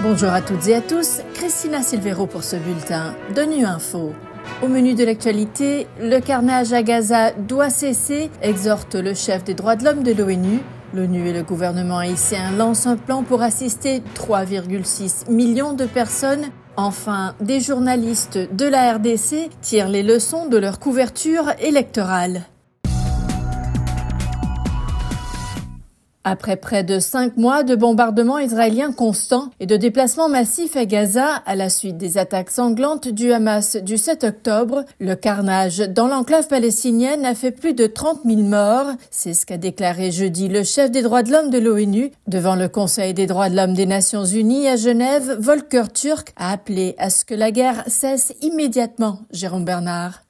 Bonjour à toutes et à tous, Christina Silvero pour ce bulletin de Nu Info. Au menu de l'actualité, le carnage à Gaza doit cesser, exhorte le chef des droits de l'homme de l'ONU. L'ONU et le gouvernement haïtien lancent un plan pour assister 3,6 millions de personnes. Enfin, des journalistes de la RDC tirent les leçons de leur couverture électorale. Après près de cinq mois de bombardements israéliens constants et de déplacements massifs à Gaza à la suite des attaques sanglantes du Hamas du 7 octobre, le carnage dans l'enclave palestinienne a fait plus de 30 000 morts. C'est ce qu'a déclaré jeudi le chef des droits de l'homme de l'ONU devant le Conseil des droits de l'homme des Nations Unies à Genève. Volker Turk a appelé à ce que la guerre cesse immédiatement. Jérôme Bernard.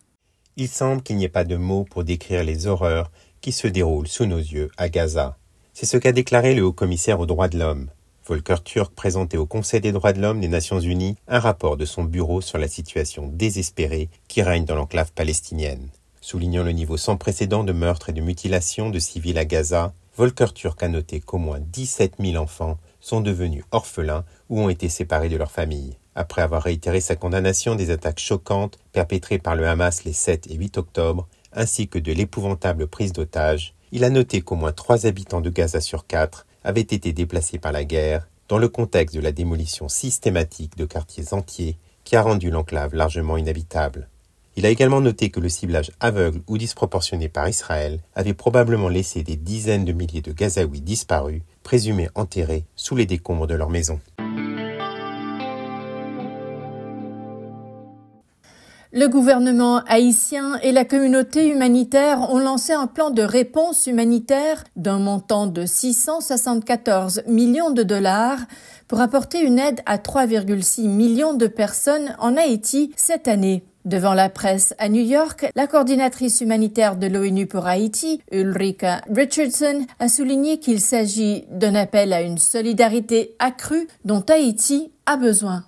Il semble qu'il n'y ait pas de mots pour décrire les horreurs qui se déroulent sous nos yeux à Gaza. C'est ce qu'a déclaré le haut-commissaire aux droits de l'homme. Volker Turk présentait au Conseil des droits de l'homme des Nations Unies un rapport de son bureau sur la situation désespérée qui règne dans l'enclave palestinienne. Soulignant le niveau sans précédent de meurtres et de mutilations de civils à Gaza, Volker Turk a noté qu'au moins 17 000 enfants sont devenus orphelins ou ont été séparés de leur famille. Après avoir réitéré sa condamnation des attaques choquantes perpétrées par le Hamas les 7 et 8 octobre, ainsi que de l'épouvantable prise d'otages, il a noté qu'au moins trois habitants de Gaza sur quatre avaient été déplacés par la guerre, dans le contexte de la démolition systématique de quartiers entiers qui a rendu l'enclave largement inhabitable. Il a également noté que le ciblage aveugle ou disproportionné par Israël avait probablement laissé des dizaines de milliers de Gazaouis disparus, présumés enterrés sous les décombres de leurs maisons. Le gouvernement haïtien et la communauté humanitaire ont lancé un plan de réponse humanitaire d'un montant de 674 millions de dollars pour apporter une aide à 3,6 millions de personnes en Haïti cette année. Devant la presse à New York, la coordinatrice humanitaire de l'ONU pour Haïti, Ulrika Richardson, a souligné qu'il s'agit d'un appel à une solidarité accrue dont Haïti a besoin.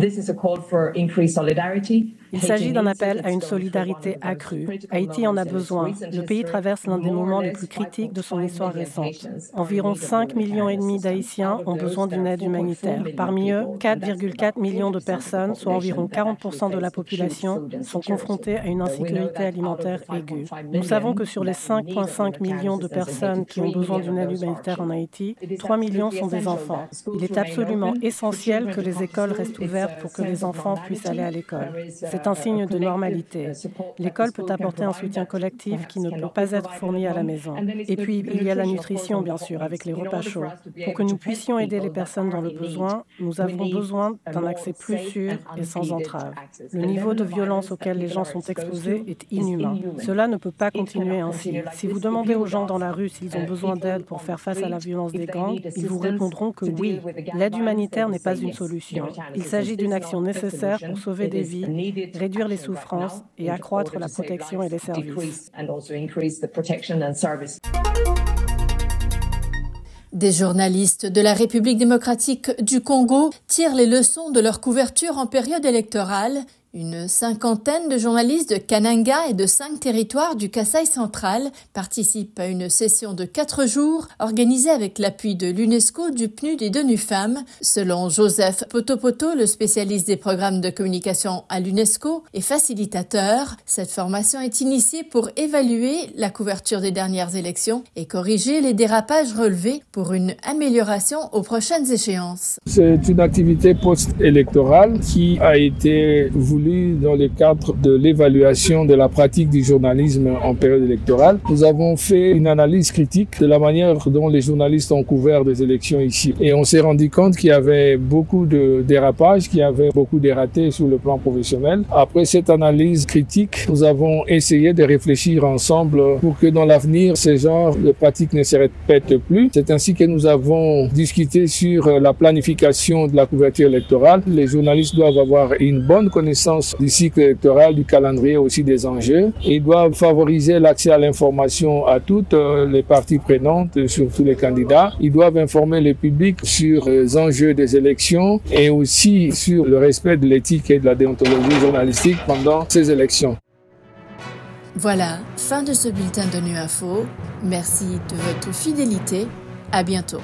This is a call for increased solidarity il s'agit d'un appel à une solidarité accrue. Haïti en a besoin. Le pays traverse l'un des moments les plus critiques de son histoire récente. Environ 5 millions et demi d'Haïtiens ont besoin d'une aide humanitaire. Parmi eux, 4,4 millions de personnes, soit environ 40 de la population, sont confrontées à une insécurité alimentaire aiguë. Nous savons que sur les 5,5 millions de personnes qui ont besoin d'une aide humanitaire en Haïti, 3 millions sont des enfants. Il est absolument essentiel que les écoles restent ouvertes pour que les enfants puissent aller à l'école. C'est un signe de normalité. L'école peut apporter un soutien collectif qui ne peut pas être fourni à la maison. Et puis, il y a la nutrition, bien sûr, avec les repas chauds. Pour que nous puissions aider les personnes dans le besoin, nous avons besoin d'un accès plus sûr et sans entrave. Le niveau de violence auquel les gens sont exposés est inhumain. Cela ne peut pas continuer ainsi. Si vous demandez aux gens dans la rue s'ils ont besoin d'aide pour faire face à la violence des gangs, ils vous répondront que oui. L'aide humanitaire n'est pas une solution. Il s'agit d'une action nécessaire pour sauver des vies réduire les souffrances et accroître la protection et les services. Des journalistes de la République démocratique du Congo tirent les leçons de leur couverture en période électorale une cinquantaine de journalistes de Kananga et de cinq territoires du Kasaï central participent à une session de quatre jours organisée avec l'appui de l'UNESCO, du PNUD et de NUFAM. Selon Joseph Potopoto, le spécialiste des programmes de communication à l'UNESCO et facilitateur, cette formation est initiée pour évaluer la couverture des dernières élections et corriger les dérapages relevés pour une amélioration aux prochaines échéances. C'est une activité post-électorale qui a été voulue dans le cadre de l'évaluation de la pratique du journalisme en période électorale. Nous avons fait une analyse critique de la manière dont les journalistes ont couvert des élections ici. Et on s'est rendu compte qu'il y avait beaucoup de dérapages, qu'il y avait beaucoup de ratés sur le plan professionnel. Après cette analyse critique, nous avons essayé de réfléchir ensemble pour que dans l'avenir, ce genre de pratiques ne se répètent plus. C'est ainsi que nous avons discuté sur la planification de la couverture électorale. Les journalistes doivent avoir une bonne connaissance du cycle électoral, du calendrier aussi des enjeux. Ils doivent favoriser l'accès à l'information à toutes euh, les parties prenantes, surtout les candidats. Ils doivent informer le public sur les enjeux des élections et aussi sur le respect de l'éthique et de la déontologie journalistique pendant ces élections. Voilà, fin de ce bulletin de Nu Info. Merci de votre fidélité. À bientôt.